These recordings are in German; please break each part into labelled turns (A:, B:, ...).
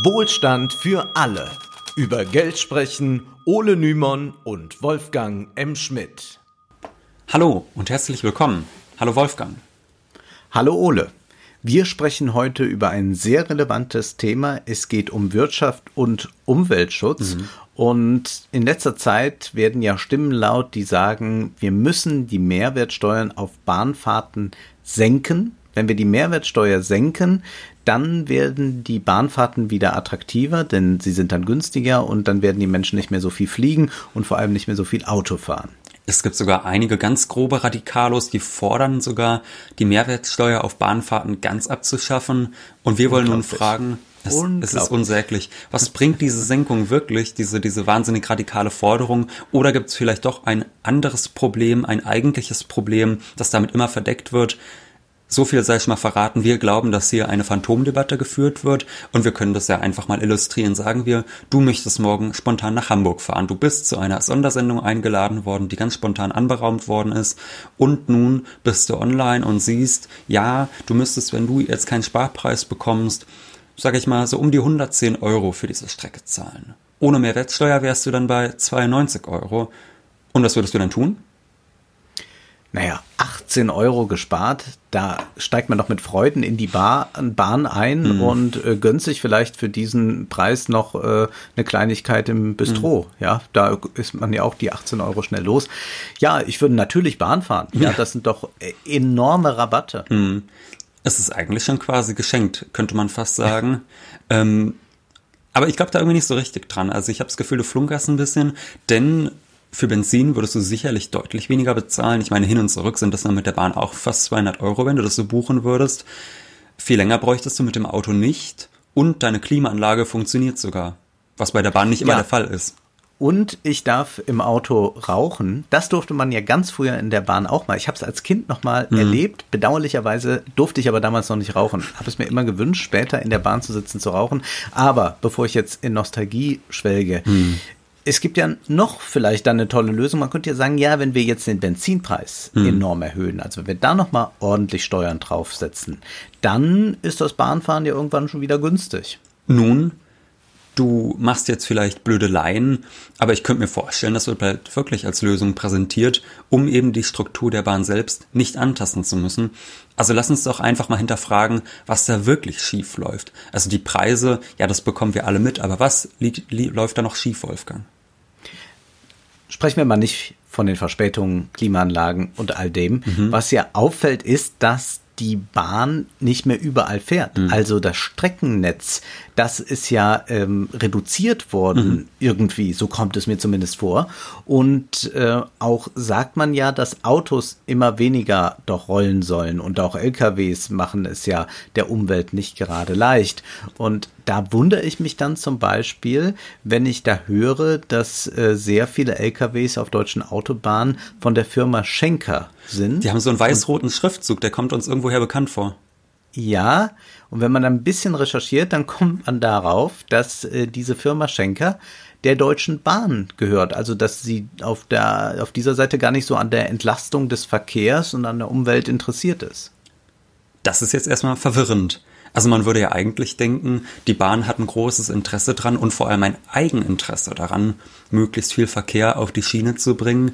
A: Wohlstand für alle. Über Geld sprechen Ole Nymon und Wolfgang M. Schmidt.
B: Hallo und herzlich willkommen. Hallo Wolfgang.
A: Hallo Ole. Wir sprechen heute über ein sehr relevantes Thema. Es geht um Wirtschaft und Umweltschutz. Mhm. Und in letzter Zeit werden ja Stimmen laut, die sagen, wir müssen die Mehrwertsteuern auf Bahnfahrten senken. Wenn wir die Mehrwertsteuer senken, dann werden die Bahnfahrten wieder attraktiver, denn sie sind dann günstiger und dann werden die Menschen nicht mehr so viel fliegen und vor allem nicht mehr so viel Auto fahren.
B: Es gibt sogar einige ganz grobe Radikalos, die fordern sogar, die Mehrwertsteuer auf Bahnfahrten ganz abzuschaffen. Und wir wollen nun fragen, es, es, ist unsäglich. Was bringt diese Senkung wirklich, diese, diese wahnsinnig radikale Forderung? Oder gibt es vielleicht doch ein anderes Problem, ein eigentliches Problem, das damit immer verdeckt wird? So viel sei ich mal verraten. Wir glauben, dass hier eine Phantomdebatte geführt wird und wir können das ja einfach mal illustrieren. Sagen wir, du möchtest morgen spontan nach Hamburg fahren. Du bist zu einer Sondersendung eingeladen worden, die ganz spontan anberaumt worden ist und nun bist du online und siehst, ja, du müsstest, wenn du jetzt keinen Sparpreis bekommst, sage ich mal, so um die 110 Euro für diese Strecke zahlen. Ohne Mehrwertsteuer wärst du dann bei 92 Euro. Und was würdest du dann tun?
A: Naja, 18 Euro gespart, da steigt man doch mit Freuden in die Bar, Bahn ein mhm. und äh, gönnt sich vielleicht für diesen Preis noch äh, eine Kleinigkeit im Bistro. Mhm. Ja, da ist man ja auch die 18 Euro schnell los. Ja, ich würde natürlich Bahn fahren. Ja, ja. das sind doch äh, enorme Rabatte. Mhm.
B: Es ist eigentlich schon quasi geschenkt, könnte man fast sagen. ähm, aber ich glaube da irgendwie nicht so richtig dran. Also ich habe das Gefühl, du flunkerst ein bisschen, denn für Benzin würdest du sicherlich deutlich weniger bezahlen. Ich meine, hin und zurück sind das dann mit der Bahn auch fast 200 Euro, wenn du das so buchen würdest. Viel länger bräuchtest du mit dem Auto nicht und deine Klimaanlage funktioniert sogar, was bei der Bahn nicht immer ja. der Fall ist.
A: Und ich darf im Auto rauchen. Das durfte man ja ganz früher in der Bahn auch mal. Ich habe es als Kind noch mal mhm. erlebt. Bedauerlicherweise durfte ich aber damals noch nicht rauchen. Habe es mir immer gewünscht, später in der Bahn zu sitzen zu rauchen. Aber bevor ich jetzt in Nostalgie schwelge, mhm es gibt ja noch vielleicht dann eine tolle Lösung. Man könnte ja sagen, ja, wenn wir jetzt den Benzinpreis mhm. enorm erhöhen, also wenn wir da nochmal ordentlich Steuern draufsetzen, dann ist das Bahnfahren ja irgendwann schon wieder günstig.
B: Nun, du machst jetzt vielleicht blöde Laien, aber ich könnte mir vorstellen, das wird bald wirklich als Lösung präsentiert, um eben die Struktur der Bahn selbst nicht antasten zu müssen. Also lass uns doch einfach mal hinterfragen, was da wirklich schief läuft. Also die Preise, ja, das bekommen wir alle mit, aber was läuft da noch schief, Wolfgang?
A: Sprechen wir mal nicht von den Verspätungen, Klimaanlagen und all dem. Mhm. Was ja auffällt, ist, dass die Bahn nicht mehr überall fährt. Mhm. Also das Streckennetz, das ist ja ähm, reduziert worden mhm. irgendwie, so kommt es mir zumindest vor. Und äh, auch sagt man ja, dass Autos immer weniger doch rollen sollen und auch LKWs machen es ja der Umwelt nicht gerade leicht. Und da wundere ich mich dann zum Beispiel, wenn ich da höre, dass äh, sehr viele LKWs auf deutschen Autobahnen von der Firma Schenker sind.
B: Die haben so einen weiß-roten Schriftzug, der kommt uns irgendwoher bekannt vor.
A: Ja, und wenn man ein bisschen recherchiert, dann kommt man darauf, dass äh, diese Firma Schenker der Deutschen Bahn gehört. Also dass sie auf, der, auf dieser Seite gar nicht so an der Entlastung des Verkehrs und an der Umwelt interessiert ist.
B: Das ist jetzt erstmal verwirrend. Also man würde ja eigentlich denken, die Bahn hat ein großes Interesse dran und vor allem ein Eigeninteresse daran, möglichst viel Verkehr auf die Schiene zu bringen.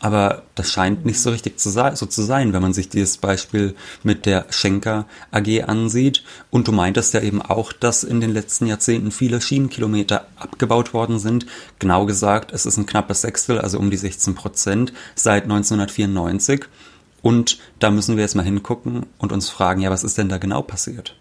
B: Aber das scheint nicht so richtig zu so zu sein, wenn man sich dieses Beispiel mit der Schenker AG ansieht. Und du meintest ja eben auch, dass in den letzten Jahrzehnten viele Schienenkilometer abgebaut worden sind. Genau gesagt, es ist ein knappes Sechstel, also um die 16 Prozent seit 1994. Und da müssen wir jetzt mal hingucken und uns fragen, ja, was ist denn da genau passiert?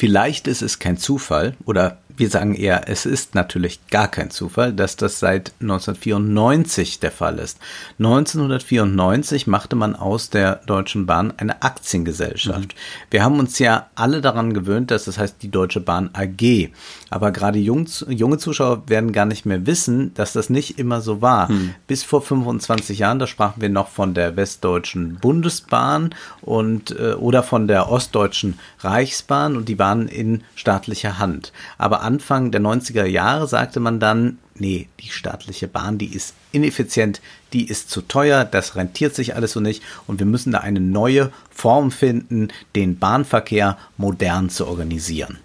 A: Vielleicht ist es kein Zufall oder wir sagen eher, es ist natürlich gar kein Zufall, dass das seit 1994 der Fall ist. 1994 machte man aus der Deutschen Bahn eine Aktiengesellschaft. Mhm. Wir haben uns ja alle daran gewöhnt, dass das heißt die Deutsche Bahn AG. Aber gerade jung, junge Zuschauer werden gar nicht mehr wissen, dass das nicht immer so war. Mhm. Bis vor 25 Jahren, da sprachen wir noch von der Westdeutschen Bundesbahn und äh, oder von der Ostdeutschen Reichsbahn und die waren in staatlicher Hand. Aber Anfang der 90er Jahre sagte man dann, nee, die staatliche Bahn, die ist ineffizient, die ist zu teuer, das rentiert sich alles so nicht und wir müssen da eine neue Form finden, den Bahnverkehr modern zu organisieren.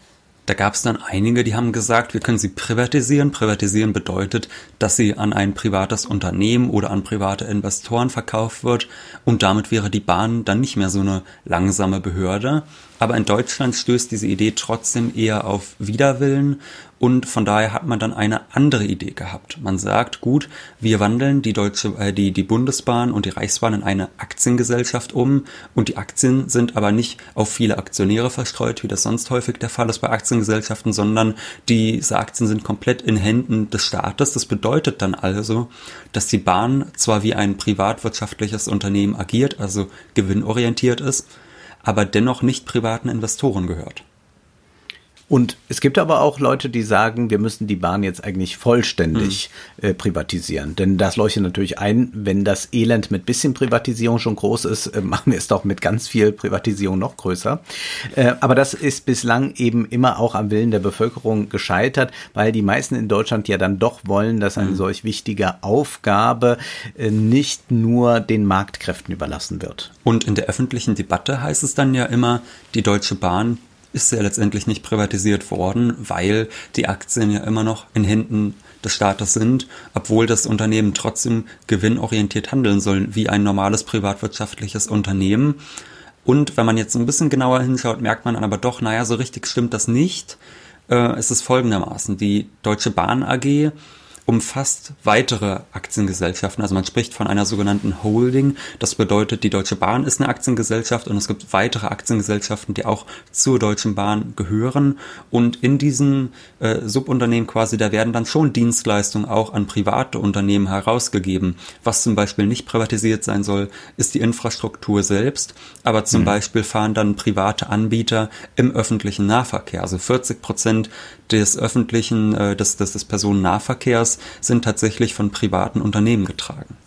B: Da gab es dann einige, die haben gesagt, wir können sie privatisieren. Privatisieren bedeutet, dass sie an ein privates Unternehmen oder an private Investoren verkauft wird und damit wäre die Bahn dann nicht mehr so eine langsame Behörde. Aber in Deutschland stößt diese Idee trotzdem eher auf Widerwillen und von daher hat man dann eine andere Idee gehabt. Man sagt, gut, wir wandeln die deutsche, äh, die, die Bundesbahn und die Reichsbahn in eine Aktiengesellschaft um und die Aktien sind aber nicht auf viele Aktionäre verstreut, wie das sonst häufig der Fall ist bei Aktiengesellschaften, sondern diese Aktien sind komplett in Händen des Staates. Das bedeutet dann also, dass die Bahn zwar wie ein privatwirtschaftliches Unternehmen agiert, also gewinnorientiert ist, aber dennoch nicht privaten Investoren gehört.
A: Und es gibt aber auch Leute, die sagen, wir müssen die Bahn jetzt eigentlich vollständig mhm. äh, privatisieren. Denn das leuchtet natürlich ein, wenn das Elend mit bisschen Privatisierung schon groß ist, äh, machen wir es doch mit ganz viel Privatisierung noch größer. Äh, aber das ist bislang eben immer auch am Willen der Bevölkerung gescheitert, weil die meisten in Deutschland ja dann doch wollen, dass eine mhm. solch wichtige Aufgabe äh, nicht nur den Marktkräften überlassen wird.
B: Und in der öffentlichen Debatte heißt es dann ja immer, die Deutsche Bahn ist ja letztendlich nicht privatisiert worden, weil die Aktien ja immer noch in Händen des Staates sind, obwohl das Unternehmen trotzdem gewinnorientiert handeln soll, wie ein normales privatwirtschaftliches Unternehmen. Und wenn man jetzt ein bisschen genauer hinschaut, merkt man aber doch, naja, so richtig stimmt das nicht. Äh, es ist folgendermaßen. Die Deutsche Bahn AG umfasst weitere Aktiengesellschaften. Also man spricht von einer sogenannten Holding. Das bedeutet, die Deutsche Bahn ist eine Aktiengesellschaft und es gibt weitere Aktiengesellschaften, die auch zur Deutschen Bahn gehören. Und in diesem äh, Subunternehmen quasi, da werden dann schon Dienstleistungen auch an private Unternehmen herausgegeben. Was zum Beispiel nicht privatisiert sein soll, ist die Infrastruktur selbst. Aber zum mhm. Beispiel fahren dann private Anbieter im öffentlichen Nahverkehr. Also 40 Prozent des öffentlichen, äh, des, des, des Personennahverkehrs sind tatsächlich von privaten Unternehmen getragen.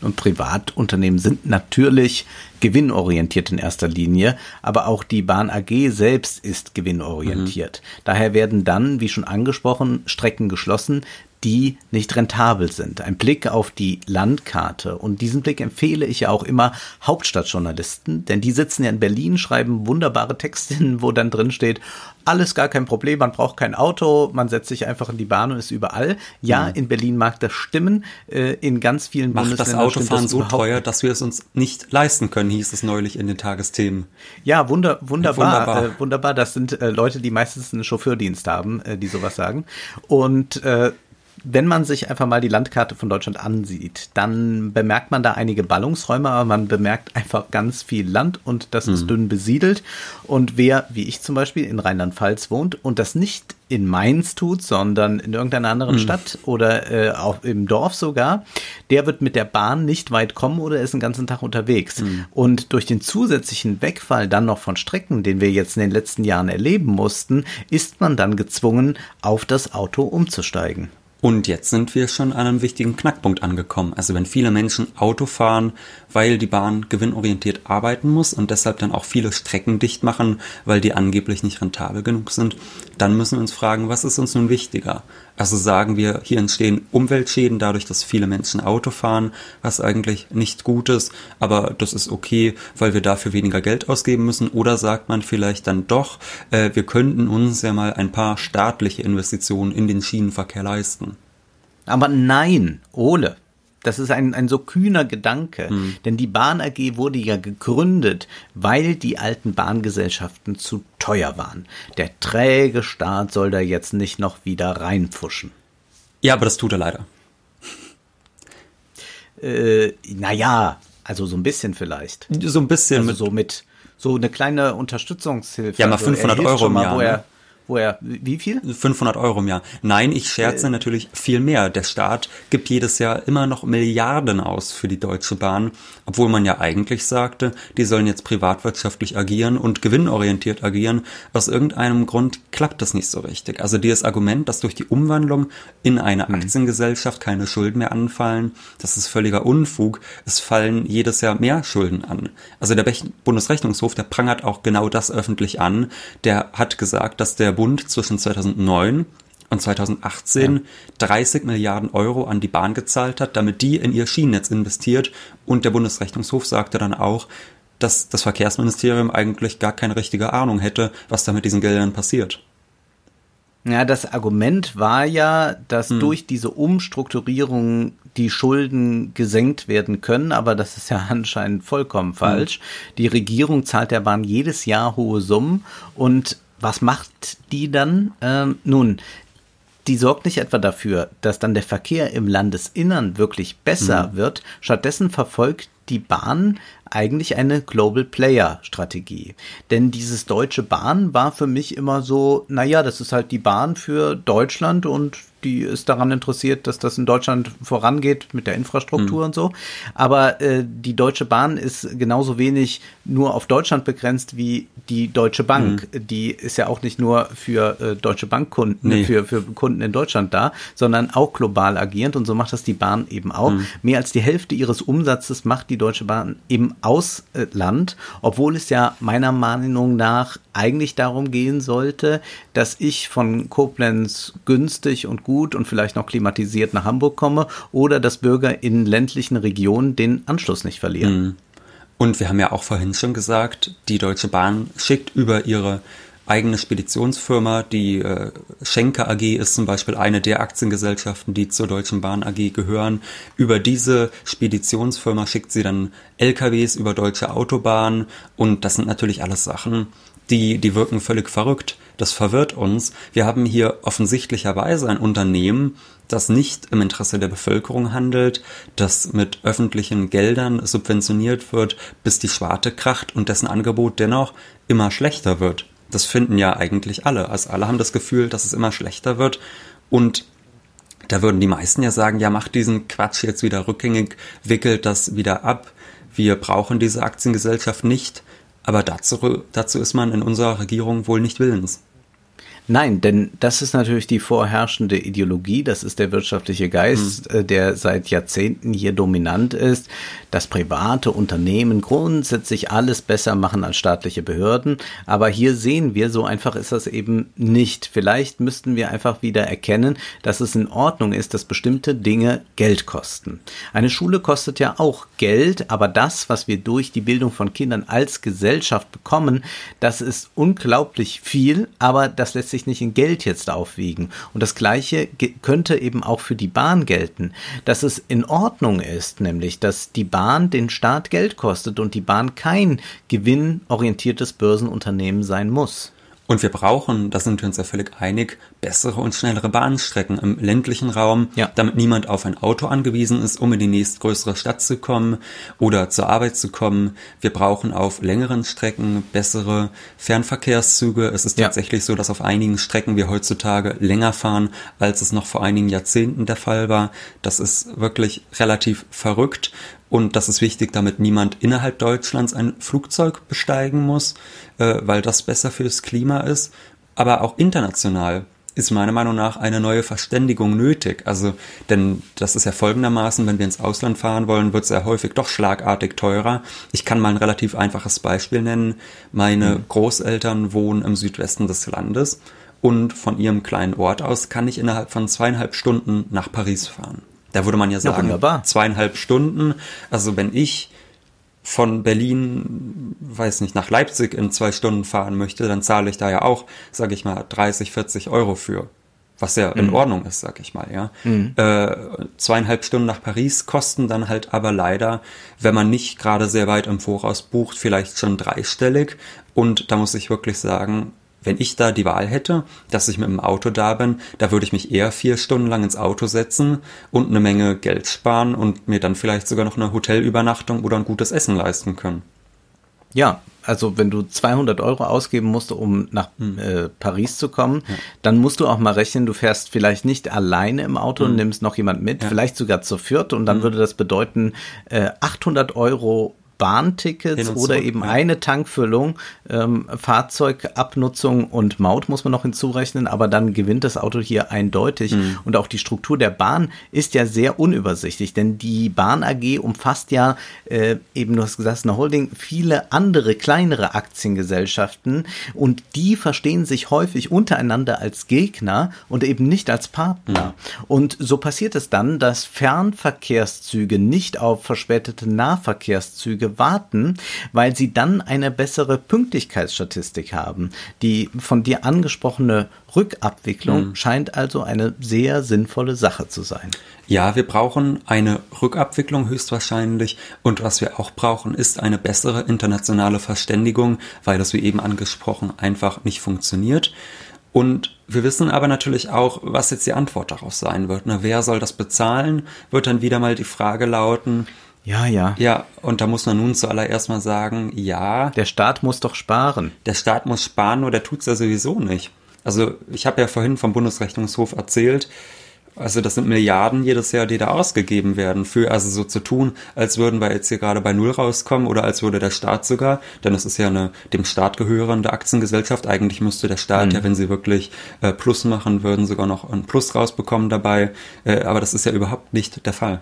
A: Und Privatunternehmen sind natürlich gewinnorientiert in erster Linie, aber auch die Bahn AG selbst ist gewinnorientiert. Mhm. Daher werden dann, wie schon angesprochen, Strecken geschlossen, die nicht rentabel sind. Ein Blick auf die Landkarte und diesen Blick empfehle ich ja auch immer Hauptstadtjournalisten, denn die sitzen ja in Berlin, schreiben wunderbare Texte hin, wo dann drin steht, alles gar kein Problem, man braucht kein Auto, man setzt sich einfach in die Bahn und ist überall. Ja, mhm. in Berlin mag das stimmen, äh, in ganz vielen
B: Macht Bundesländern das Autofahren so teuer, dass wir es uns nicht leisten können, hieß es neulich in den Tagesthemen.
A: Ja, wunder, wunderbar, wunderbar. Äh, wunderbar. Das sind äh, Leute, die meistens einen Chauffeurdienst haben, äh, die sowas sagen. Und äh, wenn man sich einfach mal die Landkarte von Deutschland ansieht, dann bemerkt man da einige Ballungsräume, aber man bemerkt einfach ganz viel Land und das mhm. ist dünn besiedelt. Und wer, wie ich zum Beispiel, in Rheinland-Pfalz wohnt und das nicht in Mainz tut, sondern in irgendeiner anderen mhm. Stadt oder äh, auch im Dorf sogar, der wird mit der Bahn nicht weit kommen oder ist den ganzen Tag unterwegs. Mhm. Und durch den zusätzlichen Wegfall dann noch von Strecken, den wir jetzt in den letzten Jahren erleben mussten, ist man dann gezwungen, auf das Auto umzusteigen.
B: Und jetzt sind wir schon an einem wichtigen Knackpunkt angekommen. Also wenn viele Menschen Auto fahren, weil die Bahn gewinnorientiert arbeiten muss und deshalb dann auch viele Strecken dicht machen, weil die angeblich nicht rentabel genug sind, dann müssen wir uns fragen, was ist uns nun wichtiger? Also sagen wir, hier entstehen Umweltschäden dadurch, dass viele Menschen Auto fahren, was eigentlich nicht gut ist, aber das ist okay, weil wir dafür weniger Geld ausgeben müssen. Oder sagt man vielleicht dann doch, äh, wir könnten uns ja mal ein paar staatliche Investitionen in den Schienenverkehr leisten.
A: Aber nein, Ole, das ist ein, ein so kühner Gedanke, hm. denn die Bahn AG wurde ja gegründet, weil die alten Bahngesellschaften zu teuer waren. Der träge Staat soll da jetzt nicht noch wieder reinpfuschen.
B: Ja, aber das tut er leider.
A: Äh, naja, also so ein bisschen vielleicht.
B: So ein bisschen.
A: Also mit so mit so eine kleine Unterstützungshilfe.
B: Ja, mal 500 also Euro im Jahr. Mal, wo?
A: Wo er, wie viel?
B: 500 Euro im Jahr. Nein, ich scherze äh, natürlich viel mehr. Der Staat gibt jedes Jahr immer noch Milliarden aus für die Deutsche Bahn, obwohl man ja eigentlich sagte, die sollen jetzt privatwirtschaftlich agieren und gewinnorientiert agieren. Aus irgendeinem Grund klappt das nicht so richtig. Also dieses Argument, dass durch die Umwandlung in eine mhm. Aktiengesellschaft keine Schulden mehr anfallen, das ist völliger Unfug. Es fallen jedes Jahr mehr Schulden an. Also der Bundesrechnungshof, der prangert auch genau das öffentlich an. Der hat gesagt, dass der Bund zwischen 2009 und 2018 ja. 30 Milliarden Euro an die Bahn gezahlt hat, damit die in ihr Schienennetz investiert. Und der Bundesrechnungshof sagte dann auch, dass das Verkehrsministerium eigentlich gar keine richtige Ahnung hätte, was da mit diesen Geldern passiert.
A: Ja, das Argument war ja, dass hm. durch diese Umstrukturierung die Schulden gesenkt werden können, aber das ist ja anscheinend vollkommen hm. falsch. Hm. Die Regierung zahlt der Bahn jedes Jahr hohe Summen und was macht die dann? Ähm, nun, die sorgt nicht etwa dafür, dass dann der Verkehr im Landesinnern wirklich besser mhm. wird. Stattdessen verfolgt die Bahn eigentlich eine Global Player Strategie. Denn dieses Deutsche Bahn war für mich immer so, naja, das ist halt die Bahn für Deutschland und die ist daran interessiert, dass das in Deutschland vorangeht mit der Infrastruktur mhm. und so. Aber äh, die Deutsche Bahn ist genauso wenig nur auf Deutschland begrenzt wie die Deutsche Bank. Mhm. Die ist ja auch nicht nur für äh, Deutsche Bankkunden, nee. für, für Kunden in Deutschland da, sondern auch global agierend und so macht das die Bahn eben auch. Mhm. Mehr als die Hälfte ihres Umsatzes macht die Deutsche Bahn im Ausland, obwohl es ja meiner Meinung nach eigentlich darum gehen sollte, dass ich von Koblenz günstig und gut und vielleicht noch klimatisiert nach Hamburg komme oder dass Bürger in ländlichen Regionen den Anschluss nicht verlieren. Mhm.
B: Und wir haben ja auch vorhin schon gesagt, die Deutsche Bahn schickt über ihre eigene Speditionsfirma, die äh, Schenker AG ist zum Beispiel eine der Aktiengesellschaften, die zur Deutschen Bahn AG gehören. Über diese Speditionsfirma schickt sie dann LKWs über deutsche Autobahnen und das sind natürlich alles Sachen, die, die wirken völlig verrückt. Das verwirrt uns. Wir haben hier offensichtlicherweise ein Unternehmen, das nicht im Interesse der Bevölkerung handelt, das mit öffentlichen Geldern subventioniert wird, bis die Schwarte kracht und dessen Angebot dennoch immer schlechter wird. Das finden ja eigentlich alle. Also alle haben das Gefühl, dass es immer schlechter wird und da würden die meisten ja sagen, ja, macht diesen Quatsch jetzt wieder rückgängig, wickelt das wieder ab. Wir brauchen diese Aktiengesellschaft nicht. Aber dazu, dazu ist man in unserer Regierung wohl nicht willens.
A: Nein, denn das ist natürlich die vorherrschende Ideologie, das ist der wirtschaftliche Geist, mhm. der seit Jahrzehnten hier dominant ist, dass private Unternehmen grundsätzlich alles besser machen als staatliche Behörden. Aber hier sehen wir, so einfach ist das eben nicht. Vielleicht müssten wir einfach wieder erkennen, dass es in Ordnung ist, dass bestimmte Dinge Geld kosten. Eine Schule kostet ja auch Geld, aber das, was wir durch die Bildung von Kindern als Gesellschaft bekommen, das ist unglaublich viel, aber das lässt sich nicht in Geld jetzt aufwiegen. Und das Gleiche könnte eben auch für die Bahn gelten, dass es in Ordnung ist, nämlich, dass die Bahn den Staat Geld kostet und die Bahn kein gewinnorientiertes Börsenunternehmen sein muss.
B: Und wir brauchen, da sind wir uns ja völlig einig, bessere und schnellere Bahnstrecken im ländlichen Raum, ja. damit niemand auf ein Auto angewiesen ist, um in die nächstgrößere Stadt zu kommen oder zur Arbeit zu kommen. Wir brauchen auf längeren Strecken bessere Fernverkehrszüge. Es ist ja. tatsächlich so, dass auf einigen Strecken wir heutzutage länger fahren, als es noch vor einigen Jahrzehnten der Fall war. Das ist wirklich relativ verrückt. Und das ist wichtig, damit niemand innerhalb Deutschlands ein Flugzeug besteigen muss, äh, weil das besser fürs Klima ist. Aber auch international ist meiner Meinung nach eine neue Verständigung nötig. Also, denn das ist ja folgendermaßen, wenn wir ins Ausland fahren wollen, wird es ja häufig doch schlagartig teurer. Ich kann mal ein relativ einfaches Beispiel nennen. Meine mhm. Großeltern wohnen im Südwesten des Landes und von ihrem kleinen Ort aus kann ich innerhalb von zweieinhalb Stunden nach Paris fahren. Da würde man ja sagen, ja, zweieinhalb Stunden. Also wenn ich von Berlin, weiß nicht, nach Leipzig in zwei Stunden fahren möchte, dann zahle ich da ja auch, sage ich mal, 30, 40 Euro für. Was ja in mhm. Ordnung ist, sag ich mal, ja. Mhm. Äh, zweieinhalb Stunden nach Paris kosten dann halt aber leider, wenn man nicht gerade sehr weit im Voraus bucht, vielleicht schon dreistellig. Und da muss ich wirklich sagen, wenn ich da die Wahl hätte, dass ich mit dem Auto da bin, da würde ich mich eher vier Stunden lang ins Auto setzen und eine Menge Geld sparen und mir dann vielleicht sogar noch eine Hotelübernachtung oder ein gutes Essen leisten können.
A: Ja, also wenn du 200 Euro ausgeben musst, um nach hm. äh, Paris zu kommen, ja. dann musst du auch mal rechnen, du fährst vielleicht nicht alleine im Auto hm. und nimmst noch jemand mit, ja. vielleicht sogar zu viert und dann hm. würde das bedeuten äh, 800 Euro Bahntickets oder eben ja. eine Tankfüllung, ähm, Fahrzeugabnutzung und Maut muss man noch hinzurechnen, aber dann gewinnt das Auto hier eindeutig. Mhm. Und auch die Struktur der Bahn ist ja sehr unübersichtlich, denn die Bahn AG umfasst ja äh, eben, du hast gesagt, eine Holding, viele andere kleinere Aktiengesellschaften und die verstehen sich häufig untereinander als Gegner und eben nicht als Partner. Mhm. Und so passiert es dann, dass Fernverkehrszüge nicht auf verspätete Nahverkehrszüge Fahrzeuge warten, weil sie dann eine bessere Pünktlichkeitsstatistik haben. Die von dir angesprochene Rückabwicklung mhm. scheint also eine sehr sinnvolle Sache zu sein.
B: Ja, wir brauchen eine Rückabwicklung höchstwahrscheinlich und was wir auch brauchen, ist eine bessere internationale Verständigung, weil das wie eben angesprochen einfach nicht funktioniert. Und wir wissen aber natürlich auch, was jetzt die Antwort darauf sein wird. Ne? Wer soll das bezahlen? Wird dann wieder mal die Frage lauten.
A: Ja, ja.
B: Ja, und da muss man nun zuallererst mal sagen, ja.
A: Der Staat muss doch sparen.
B: Der Staat muss sparen, nur der tut's ja sowieso nicht. Also ich habe ja vorhin vom Bundesrechnungshof erzählt, also das sind Milliarden jedes Jahr, die da ausgegeben werden, für also so zu tun, als würden wir jetzt hier gerade bei Null rauskommen oder als würde der Staat sogar, denn es ist ja eine dem Staat gehörende Aktiengesellschaft. Eigentlich müsste der Staat mhm. ja, wenn sie wirklich äh, Plus machen würden, sogar noch ein Plus rausbekommen dabei. Äh, aber das ist ja überhaupt nicht der Fall.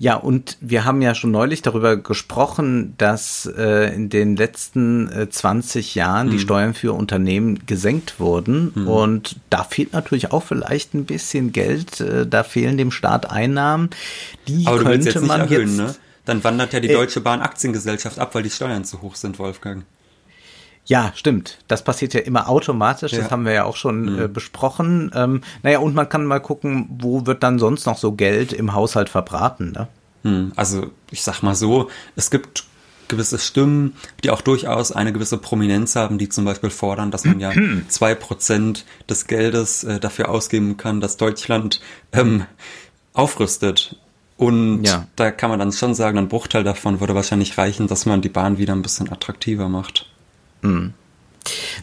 A: Ja, und wir haben ja schon neulich darüber gesprochen, dass äh, in den letzten äh, 20 Jahren mhm. die Steuern für Unternehmen gesenkt wurden. Mhm. Und da fehlt natürlich auch vielleicht ein bisschen Geld. Äh, da fehlen dem Staat Einnahmen. Die
B: Aber könnte jetzt man erhöhen, jetzt. Ne? Dann wandert ja die äh, Deutsche Bahn Aktiengesellschaft ab, weil die Steuern zu hoch sind, Wolfgang.
A: Ja, stimmt. Das passiert ja immer automatisch. Ja. Das haben wir ja auch schon mhm. äh, besprochen. Ähm, naja, und man kann mal gucken, wo wird dann sonst noch so Geld im Haushalt verbraten. Ne?
B: Mhm. Also ich sag mal so, es gibt gewisse Stimmen, die auch durchaus eine gewisse Prominenz haben, die zum Beispiel fordern, dass man ja zwei Prozent des Geldes äh, dafür ausgeben kann, dass Deutschland ähm, aufrüstet. Und ja. da kann man dann schon sagen, ein Bruchteil davon würde wahrscheinlich reichen, dass man die Bahn wieder ein bisschen attraktiver macht.
A: Mhm.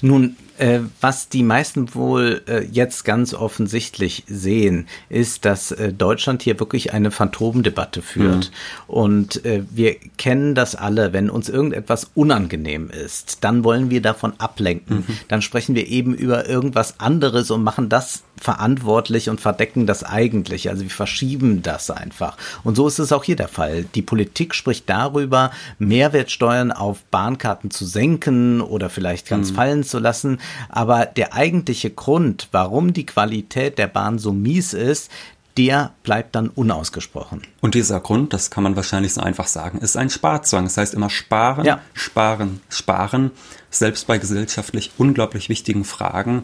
A: Nun, äh, was die meisten wohl äh, jetzt ganz offensichtlich sehen, ist, dass äh, Deutschland hier wirklich eine Phantomdebatte führt. Mhm. Und äh, wir kennen das alle, wenn uns irgendetwas unangenehm ist, dann wollen wir davon ablenken. Mhm. Dann sprechen wir eben über irgendwas anderes und machen das verantwortlich und verdecken das eigentlich. Also wir verschieben das einfach. Und so ist es auch hier der Fall. Die Politik spricht darüber, Mehrwertsteuern auf Bahnkarten zu senken oder vielleicht ganz mhm. fallen zu lassen. Aber der eigentliche Grund, warum die Qualität der Bahn so mies ist, der bleibt dann unausgesprochen.
B: Und dieser Grund, das kann man wahrscheinlich so einfach sagen, ist ein Sparzwang. Das heißt immer sparen, ja. sparen, sparen, selbst bei gesellschaftlich unglaublich wichtigen Fragen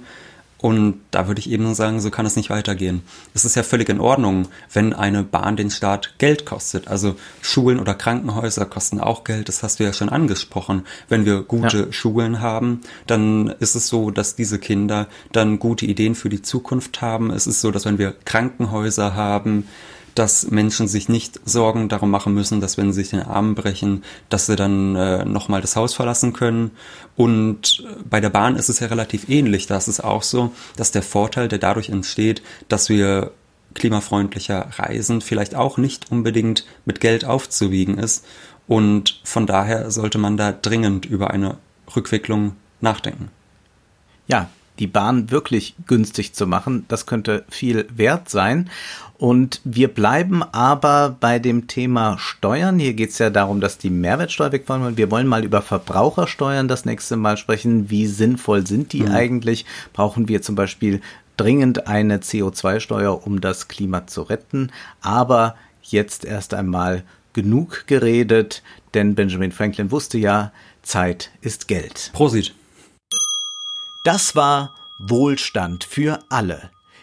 B: und da würde ich eben sagen, so kann es nicht weitergehen. Es ist ja völlig in Ordnung, wenn eine Bahn den Staat Geld kostet. Also Schulen oder Krankenhäuser kosten auch Geld, das hast du ja schon angesprochen. Wenn wir gute ja. Schulen haben, dann ist es so, dass diese Kinder dann gute Ideen für die Zukunft haben. Es ist so, dass wenn wir Krankenhäuser haben, dass Menschen sich nicht Sorgen darum machen müssen, dass wenn sie sich den Arm brechen, dass sie dann äh, nochmal das Haus verlassen können. Und bei der Bahn ist es ja relativ ähnlich. Da ist es auch so, dass der Vorteil, der dadurch entsteht, dass wir klimafreundlicher reisen, vielleicht auch nicht unbedingt mit Geld aufzuwiegen ist. Und von daher sollte man da dringend über eine Rückwicklung nachdenken.
A: Ja, die Bahn wirklich günstig zu machen, das könnte viel wert sein. Und wir bleiben aber bei dem Thema Steuern. Hier geht es ja darum, dass die Mehrwertsteuer wegfallen wollen. Wir wollen mal über Verbrauchersteuern das nächste Mal sprechen. Wie sinnvoll sind die mhm. eigentlich? Brauchen wir zum Beispiel dringend eine CO2-Steuer, um das Klima zu retten? Aber jetzt erst einmal genug geredet, denn Benjamin Franklin wusste ja, Zeit ist Geld.
B: Prosit.
A: Das war Wohlstand für alle